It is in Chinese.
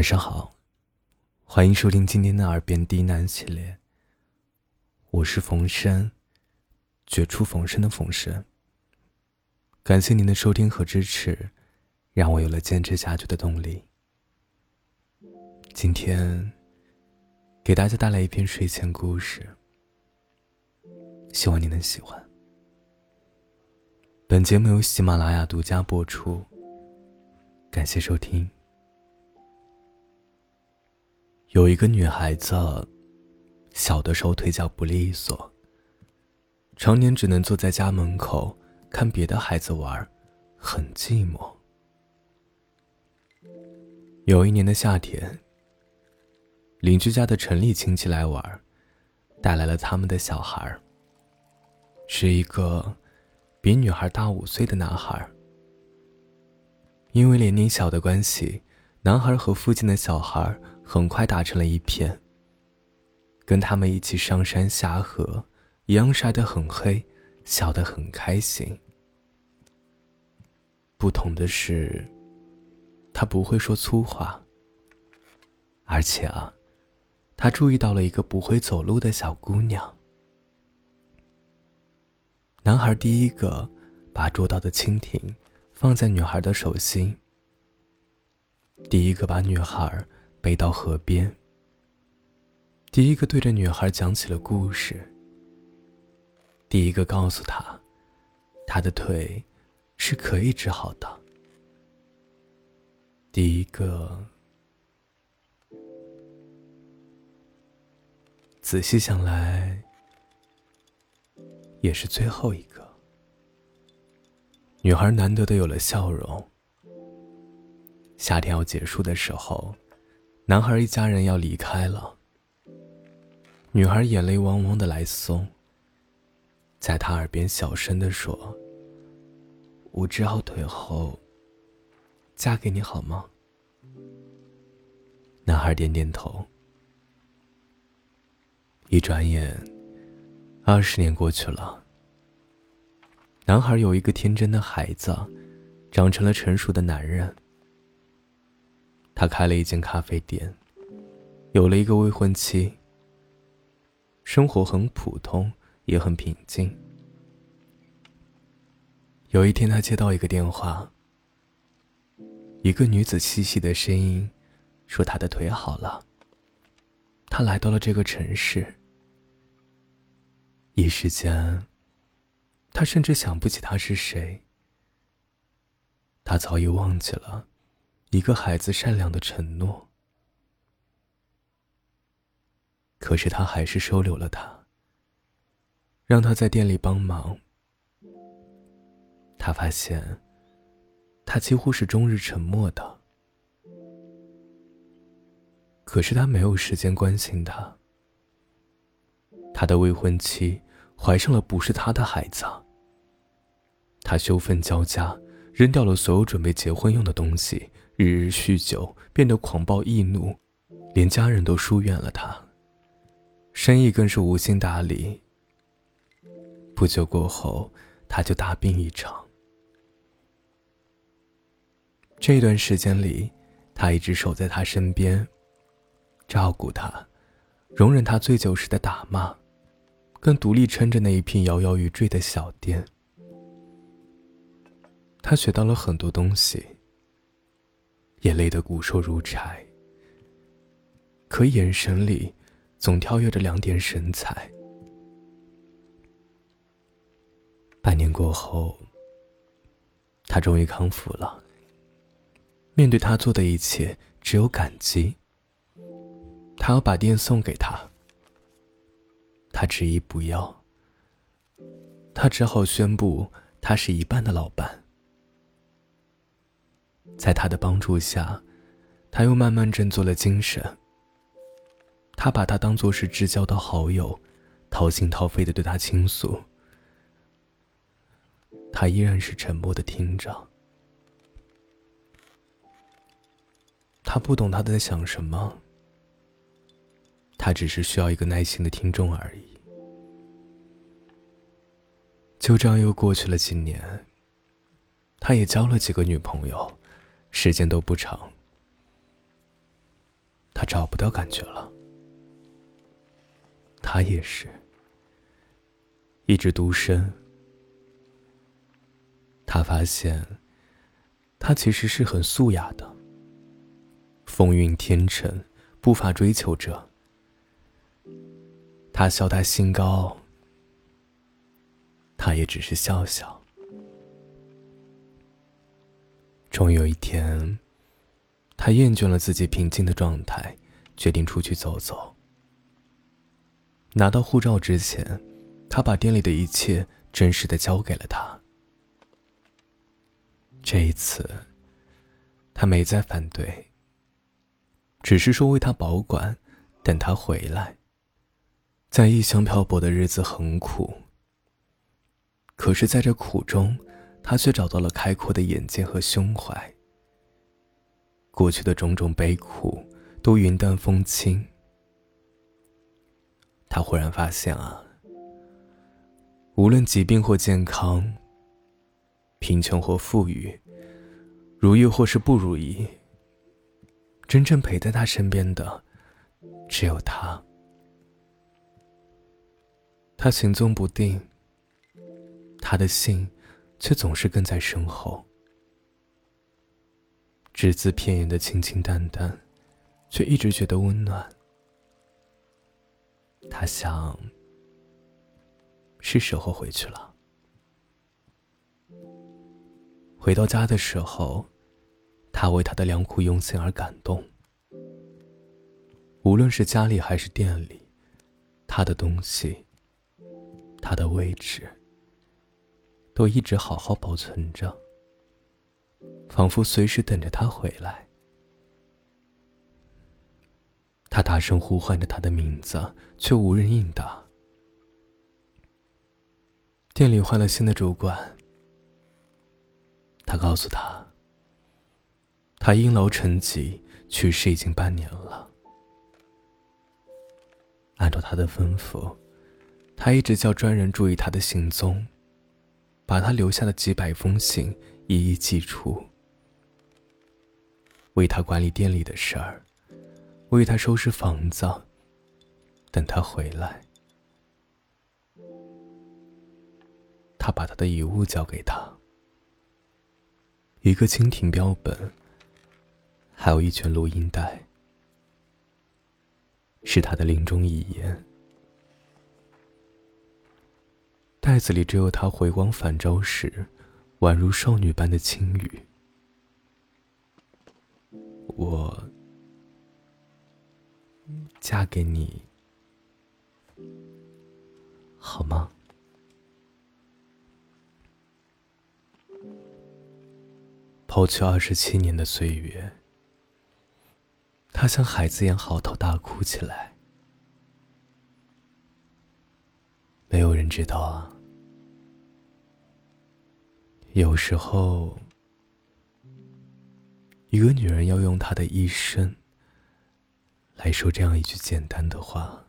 晚上好，欢迎收听今天的耳边低喃系列。我是冯生，绝处逢生的冯生。感谢您的收听和支持，让我有了坚持下去的动力。今天给大家带来一篇睡前故事，希望你能喜欢。本节目由喜马拉雅独家播出，感谢收听。有一个女孩子，小的时候腿脚不利索，常年只能坐在家门口看别的孩子玩，很寂寞。有一年的夏天，邻居家的城里亲戚来玩，带来了他们的小孩是一个比女孩大五岁的男孩。因为年龄小的关系，男孩和附近的小孩。很快打成了一片。跟他们一起上山下河，阳晒得很黑，笑得很开心。不同的是，他不会说粗话。而且啊，他注意到了一个不会走路的小姑娘。男孩第一个把捉到的蜻蜓放在女孩的手心，第一个把女孩。背到河边，第一个对着女孩讲起了故事。第一个告诉她，她的腿是可以治好的。第一个，仔细想来，也是最后一个。女孩难得的有了笑容。夏天要结束的时候。男孩一家人要离开了，女孩眼泪汪汪的来送，在他耳边小声的说：“我治好腿后，嫁给你好吗？”男孩点点头。一转眼，二十年过去了。男孩有一个天真的孩子，长成了成熟的男人。他开了一间咖啡店，有了一个未婚妻。生活很普通，也很平静。有一天，他接到一个电话，一个女子细细的声音说：“他的腿好了。”他来到了这个城市。一时间，他甚至想不起他是谁。他早已忘记了。一个孩子善良的承诺，可是他还是收留了他，让他在店里帮忙。他发现，他几乎是终日沉默的，可是他没有时间关心他。他的未婚妻怀上了不是他的孩子，他羞愤交加，扔掉了所有准备结婚用的东西。日日酗酒，变得狂暴易怒，连家人都疏远了他。生意更是无心打理。不久过后，他就大病一场。这段时间里，他一直守在他身边，照顾他，容忍他醉酒时的打骂，更独立撑着那一片摇摇欲坠的小店。他学到了很多东西。也累得骨瘦如柴，可眼神里总跳跃着两点神采。半年过后，他终于康复了。面对他做的一切，只有感激。他要把店送给他，他执意不要。他只好宣布，他是一半的老板。在他的帮助下，他又慢慢振作了精神。他把他当作是至交的好友，掏心掏肺的对他倾诉。他依然是沉默的听着。他不懂他在想什么，他只是需要一个耐心的听众而已。就这样又过去了几年，他也交了几个女朋友。时间都不长，他找不到感觉了。他也是，一直独身。他发现，他其实是很素雅的，风韵天成，不乏追求者。他笑他心高，他也只是笑笑。终有一天，他厌倦了自己平静的状态，决定出去走走。拿到护照之前，他把店里的一切真实的交给了他。这一次，他没再反对，只是说为他保管，等他回来。在异乡漂泊的日子很苦，可是在这苦中，他却找到了开阔的眼界和胸怀。过去的种种悲苦都云淡风轻。他忽然发现啊，无论疾病或健康，贫穷或富裕，如意或是不如意，真正陪在他身边的，只有他。他行踪不定，他的信却总是跟在身后，只字片言的清清淡淡，却一直觉得温暖。他想，是时候回去了。回到家的时候，他为他的良苦用心而感动。无论是家里还是店里，他的东西，他的位置，都一直好好保存着，仿佛随时等着他回来。他大声呼唤着他的名字，却无人应答。店里换了新的主管。他告诉他，他因劳成疾去世已经半年了。按照他的吩咐，他一直叫专人注意他的行踪，把他留下的几百封信一一寄出，为他管理店里的事儿。为他收拾房子，等他回来。他把他的遗物交给他，一个蜻蜓标本，还有一卷录音带，是他的临终遗言。袋子里只有他回光返照时，宛如少女般的轻语。我。嫁给你，好吗？抛去二十七年的岁月，他像孩子一样嚎啕大哭起来。没有人知道啊，有时候，一个女人要用她的一生。来说这样一句简单的话。